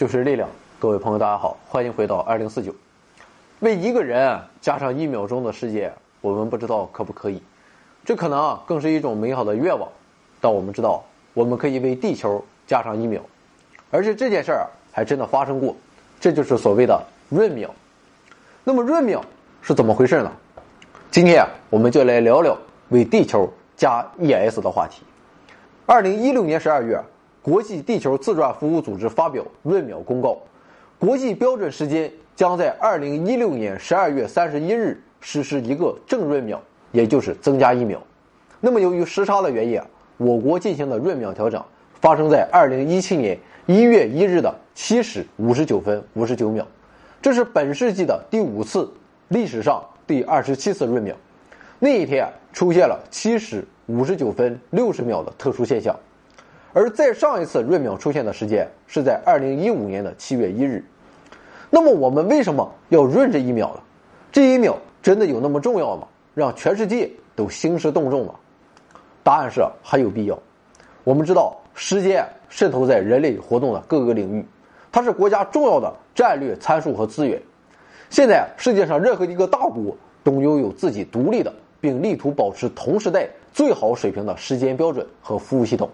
就是力量，各位朋友，大家好，欢迎回到二零四九。为一个人加上一秒钟的时间，我们不知道可不可以？这可能啊，更是一种美好的愿望。但我们知道，我们可以为地球加上一秒，而且这件事儿还真的发生过。这就是所谓的闰秒。那么闰秒是怎么回事呢？今天，我们就来聊聊为地球加 ES 的话题。二零一六年十二月。国际地球自转服务组织发表闰秒公告，国际标准时间将在二零一六年十二月三十一日实施一个正闰秒，也就是增加一秒。那么由于时差的原因，我国进行的闰秒调整发生在二零一七年一月一日的七时五十九分五十九秒，这是本世纪的第五次，历史上第二十七次闰秒。那一天出现了七时五十九分六十秒的特殊现象。而再上一次闰秒出现的时间是在二零一五年的七月一日，那么我们为什么要闰这一秒呢？这一秒真的有那么重要吗？让全世界都兴师动众吗？答案是很有必要。我们知道，时间渗透在人类活动的各个领域，它是国家重要的战略参数和资源。现在世界上任何一个大国都拥有自己独立的，并力图保持同时代最好水平的时间标准和服务系统。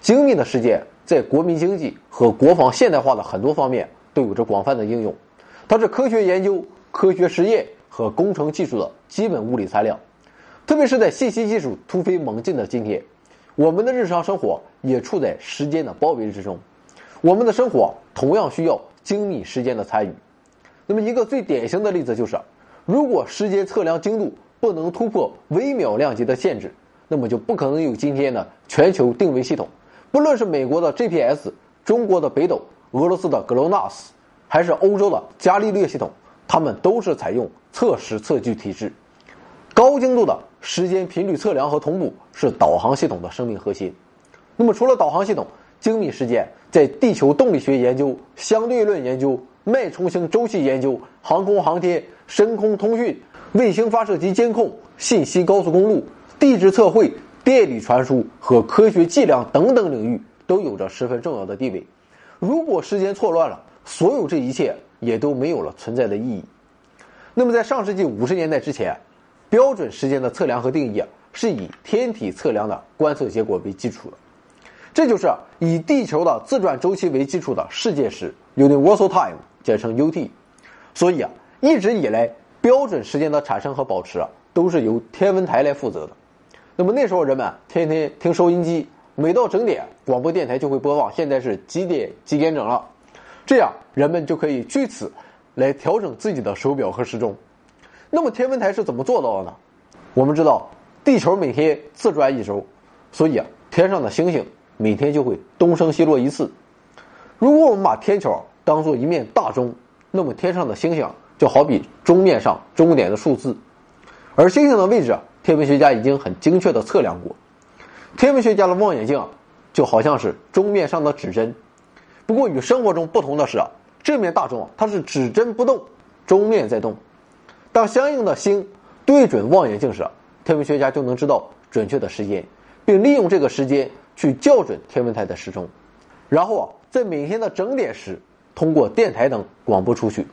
精密的时间在国民经济和国防现代化的很多方面都有着广泛的应用，它是科学研究、科学实验和工程技术的基本物理材料。特别是在信息技术突飞猛进的今天，我们的日常生活也处在时间的包围之中。我们的生活同样需要精密时间的参与。那么，一个最典型的例子就是，如果时间测量精度不能突破微秒量级的限制，那么就不可能有今天的全球定位系统。不论是美国的 GPS、中国的北斗、俄罗斯的 GLONASS，还是欧洲的伽利略系统，它们都是采用测时测距体制。高精度的时间频率测量和同步是导航系统的生命核心。那么，除了导航系统，精密时间在地球动力学研究、相对论研究、脉冲星周期研究、航空航天、深空通讯、卫星发射及监控、信息高速公路、地质测绘。电力传输和科学计量等等领域都有着十分重要的地位。如果时间错乱了，所有这一切也都没有了存在的意义。那么，在上世纪五十年代之前，标准时间的测量和定义是以天体测量的观测结果为基础的，这就是以地球的自转周期为基础的世界时 （Universal Time），简称 UT。所以啊，一直以来，标准时间的产生和保持啊，都是由天文台来负责的。那么那时候人们天天听收音机，每到整点，广播电台就会播放现在是几点几点整了，这样人们就可以据此来调整自己的手表和时钟。那么天文台是怎么做到的呢？我们知道地球每天自转一周，所以啊，天上的星星每天就会东升西落一次。如果我们把天球当做一面大钟，那么天上的星星就好比钟面上钟点的数字，而星星的位置。天文学家已经很精确地测量过，天文学家的望远镜就好像是钟面上的指针。不过与生活中不同的是啊，这面大钟它是指针不动，钟面在动。当相应的星对准望远镜时，天文学家就能知道准确的时间，并利用这个时间去校准天文台的时钟，然后啊，在每天的整点时通过电台等广播出去。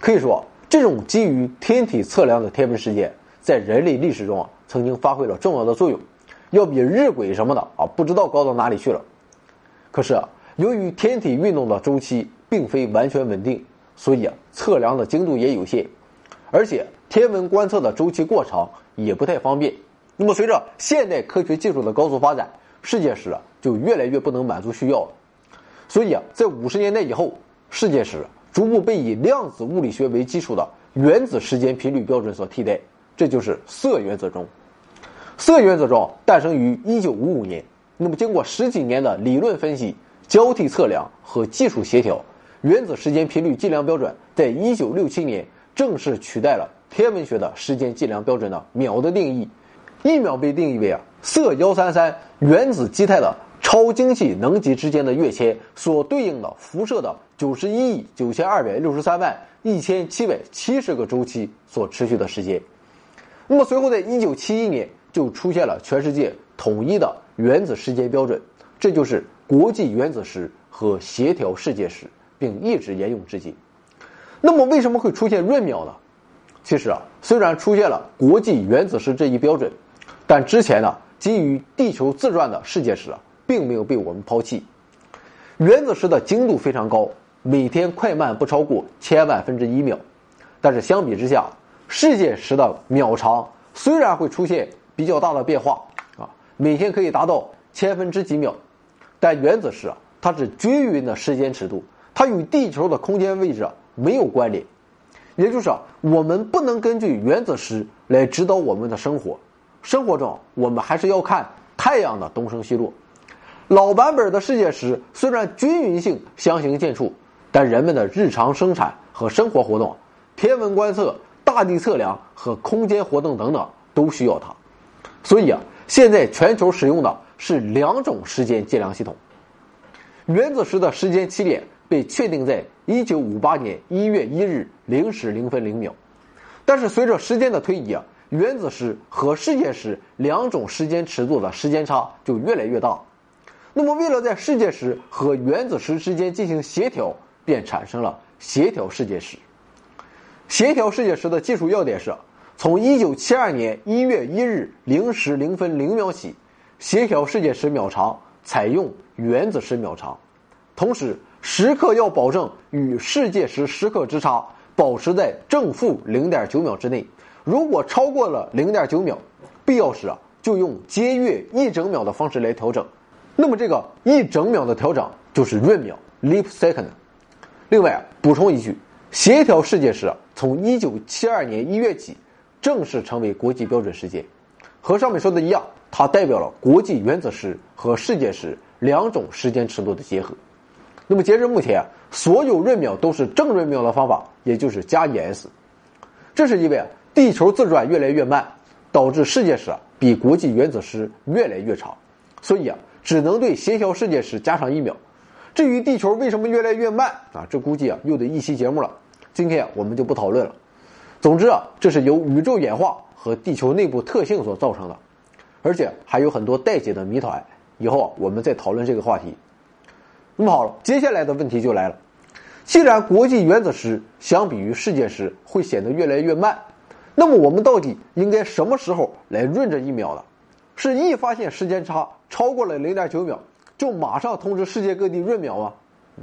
可以说，这种基于天体测量的天文时间。在人类历史中啊，曾经发挥了重要的作用，要比日晷什么的啊，不知道高到哪里去了。可是啊，由于天体运动的周期并非完全稳定，所以啊，测量的精度也有限，而且天文观测的周期过长也不太方便。那么，随着现代科学技术的高速发展，世界史啊就越来越不能满足需要了。所以啊，在五十年代以后，世界史逐步被以量子物理学为基础的原子时间频率标准所替代。这就是色原子钟。铯原子钟诞生于一九五五年，那么经过十几年的理论分析、交替测量和技术协调，原子时间频率计量标准在一九六七年正式取代了天文学的时间计量标准的秒的定义。一秒被定义为啊铯幺三三原子基态的超精细能级之间的跃迁所对应的辐射的九十一亿九千二百六十三万一千七百七十个周期所持续的时间。那么随后，在一九七一年就出现了全世界统一的原子时间标准，这就是国际原子时和协调世界时，并一直沿用至今。那么，为什么会出现闰秒呢？其实啊，虽然出现了国际原子时这一标准，但之前呢，基于地球自转的世界时啊，并没有被我们抛弃。原子时的精度非常高，每天快慢不超过千万分之一秒。但是相比之下，世界时的秒长虽然会出现比较大的变化啊，每天可以达到千分之几秒，但原子时啊，它是均匀的时间尺度，它与地球的空间位置没有关联。也就是，我们不能根据原子时来指导我们的生活。生活中，我们还是要看太阳的东升西落。老版本的世界时虽然均匀性相形见绌，但人们的日常生产和生活活动、天文观测、大地测量和空间活动等等都需要它。所以啊，现在全球使用的是两种时间计量系统。原子时的时间起点被确定在。一九五八年一月一日零时零分零秒，但是随着时间的推移啊，原子时和世界时两种时间尺度的时间差就越来越大。那么，为了在世界时和原子时之间进行协调，便产生了协调世界时。协调世界时的技术要点是：从一九七二年一月一日零时零分零秒起，协调世界时秒长采用原子时秒长，同时。时刻要保证与世界时时刻之差保持在正负零点九秒之内。如果超过了零点九秒，必要时啊就用节约一整秒的方式来调整。那么这个一整秒的调整就是闰秒 （leap second）。另外补充一句，协调世界时从一九七二年一月起正式成为国际标准时间。和上面说的一样，它代表了国际原子时和世界时两种时间尺度的结合。那么截至目前，所有闰秒都是正闰秒的方法，也就是加 ES。这是因为啊地球自转越来越慢，导致世界时比国际原子时越来越长，所以啊，只能对协调世界时加上一秒。至于地球为什么越来越慢啊，这估计啊又得一期节目了。今天我们就不讨论了。总之啊，这是由宇宙演化和地球内部特性所造成的，而且还有很多待解的谜团。以后我们再讨论这个话题。那么好了，接下来的问题就来了。既然国际原子时相比于世界时会显得越来越慢，那么我们到底应该什么时候来闰这一秒呢？是一发现时间差超过了零点九秒，就马上通知世界各地闰秒吗？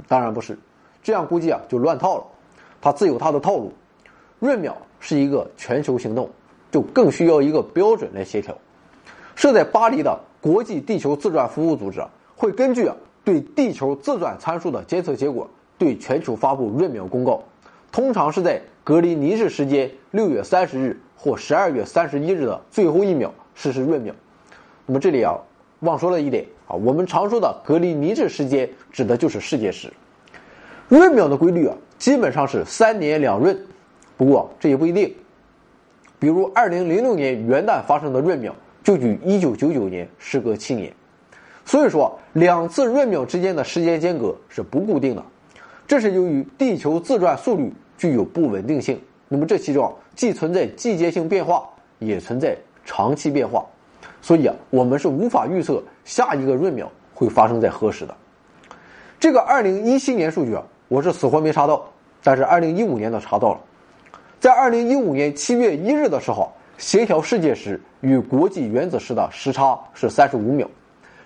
当然不是，这样估计啊就乱套了。它自有它的套路。闰秒是一个全球行动，就更需要一个标准来协调。设在巴黎的国际地球自转服务组织会根据啊。对地球自转参数的监测结果，对全球发布闰秒公告，通常是在格林尼治时间六月三十日或十二月三十一日的最后一秒实施闰秒。那么这里啊，忘说了一点啊，我们常说的格林尼治时间指的就是世界时。闰秒的规律啊，基本上是三年两闰，不过这也不一定。比如二零零六年元旦发生的闰秒，就与一九九九年时隔七年。所以说，两次闰秒之间的时间间隔是不固定的，这是由于地球自转速率具有不稳定性。那么这其中既存在季节性变化，也存在长期变化，所以啊，我们是无法预测下一个闰秒会发生在何时的。这个二零一七年数据啊，我是死活没查到，但是二零一五年的查到了，在二零一五年七月一日的时候，协调世界时与国际原子时的时差是三十五秒。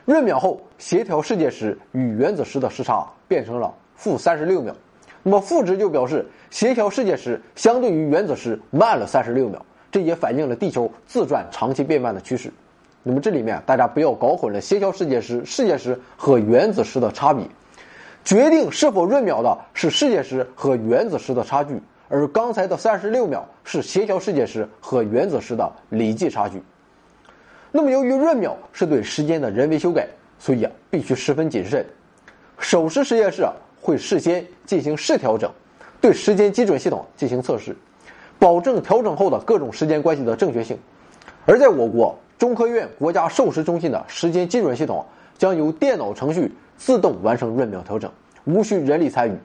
闰秒后，协调世界时与原子时的时差变成了负三十六秒，那么负值就表示协调世界时相对于原子时慢了三十六秒，这也反映了地球自转长期变慢的趋势。那么这里面大家不要搞混了协调世界时、世界时和原子时的差别，决定是否闰秒的是世界时和原子时的差距，而刚才的三十六秒是协调世界时和原子时的累计差距。那么，由于闰秒是对时间的人为修改，所以啊，必须十分谨慎。首实实验室啊，会事先进行试调整，对时间基准系统进行测试，保证调整后的各种时间关系的正确性。而在我国中科院国家授时中心的时间基准系统将由电脑程序自动完成闰秒调整，无需人力参与。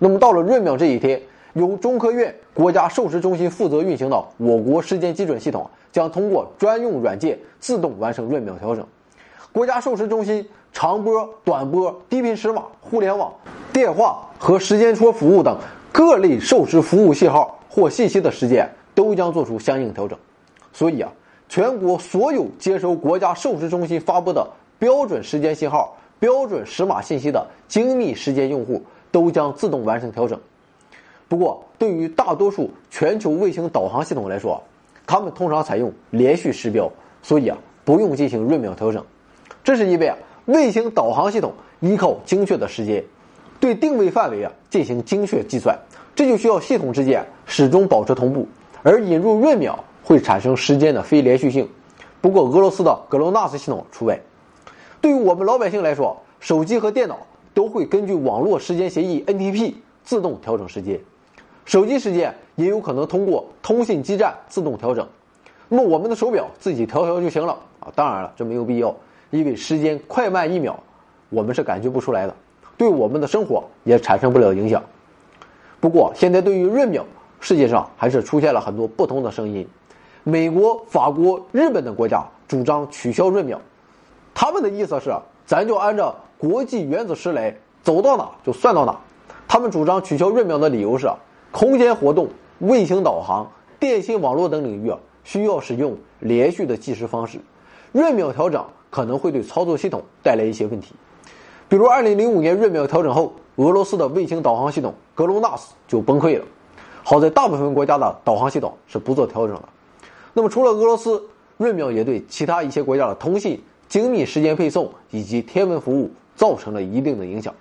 那么，到了闰秒这一天，由中科院国家授时中心负责运行的我国时间基准系统。将通过专用软件自动完成闰秒调整，国家授时中心长波、短波、低频时码、互联网、电话和时间戳服务等各类授时服务信号或信息的时间都将做出相应调整。所以啊，全国所有接收国家授时中心发布的标准时间信号、标准时码信息的精密时间用户都将自动完成调整。不过，对于大多数全球卫星导航系统来说，他们通常采用连续时标，所以啊，不用进行闰秒调整。这是因为啊，卫星导航系统依靠精确的时间，对定位范围啊进行精确计算，这就需要系统之间始终保持同步，而引入闰秒会产生时间的非连续性。不过，俄罗斯的格罗纳斯系统除外。对于我们老百姓来说，手机和电脑都会根据网络时间协议 NTP 自动调整时间，手机时间也有可能通过通信基站自动调整。那么，我们的手表自己调调就行了啊？当然了，这没有必要。因为时间快慢一秒，我们是感觉不出来的，对我们的生活也产生不了影响。不过，现在对于闰秒，世界上还是出现了很多不同的声音。美国、法国、日本等国家主张取消闰秒，他们的意思是，咱就按照国际原子时来，走到哪就算到哪。他们主张取消闰秒的理由是，空间活动、卫星导航、电信网络等领域需要使用连续的计时方式，闰秒调整。可能会对操作系统带来一些问题，比如2005年闰秒调整后，俄罗斯的卫星导航系统格罗纳斯就崩溃了。好在大部分国家的导航系统是不做调整的。那么除了俄罗斯，闰秒也对其他一些国家的通信、精密时间配送以及天文服务造成了一定的影响。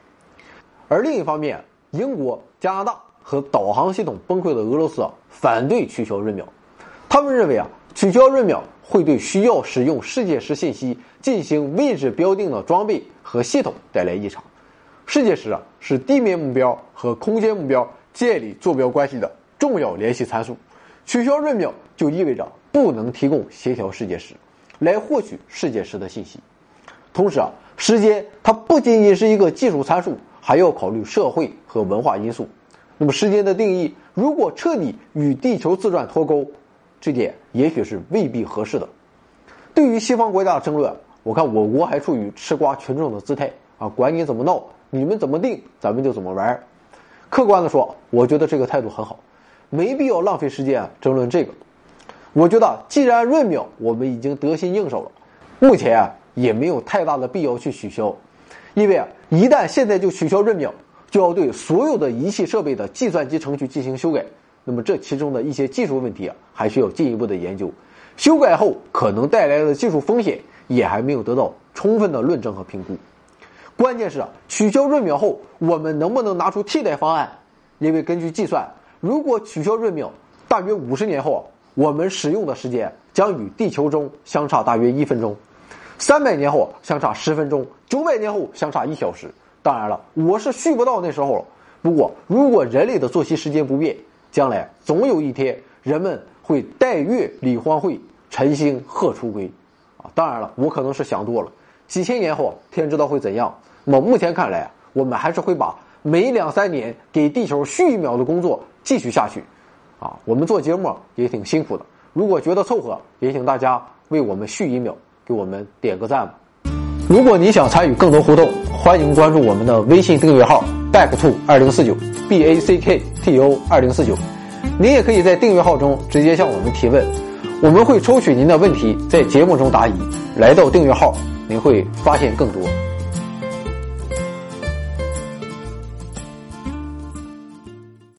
而另一方面，英国、加拿大和导航系统崩溃的俄罗斯啊反对取消闰秒，他们认为啊，取消闰秒。会对需要使用世界时信息进行位置标定的装备和系统带来异常。世界时啊是地面目标和空间目标建立坐标关系的重要联系参数。取消闰秒就意味着不能提供协调世界时来获取世界时的信息。同时啊，时间它不仅仅是一个技术参数，还要考虑社会和文化因素。那么时间的定义如果彻底与地球自转脱钩。这点也许是未必合适的。对于西方国家的争论，我看我国还处于吃瓜群众的姿态啊，管你怎么闹，你们怎么定，咱们就怎么玩。客观的说，我觉得这个态度很好，没必要浪费时间争论这个。我觉得既然闰秒我们已经得心应手了，目前啊也没有太大的必要去取消，因为啊，一旦现在就取消闰秒，就要对所有的仪器设备的计算机程序进行修改。那么这其中的一些技术问题啊，还需要进一步的研究。修改后可能带来的技术风险也还没有得到充分的论证和评估。关键是啊，取消闰秒后，我们能不能拿出替代方案？因为根据计算，如果取消闰秒，大约五十年后，我们使用的时间将与地球中相差大约一分钟；三百年后相差十分钟；九百年后相差一小时。当然了，我是续不到那时候了。不过，如果人类的作息时间不变，将来总有一天，人们会带月理荒秽，晨星鹤初归，啊，当然了，我可能是想多了。几千年后，天知道会怎样。那么目前看来，我们还是会把每两三年给地球续一秒的工作继续下去，啊，我们做节目也挺辛苦的。如果觉得凑合，也请大家为我们续一秒，给我们点个赞吧。如果你想参与更多互动，欢迎关注我们的微信订阅号 back to 二零四九。b a c k t o 二零四九，您也可以在订阅号中直接向我们提问，我们会抽取您的问题在节目中答疑。来到订阅号，您会发现更多。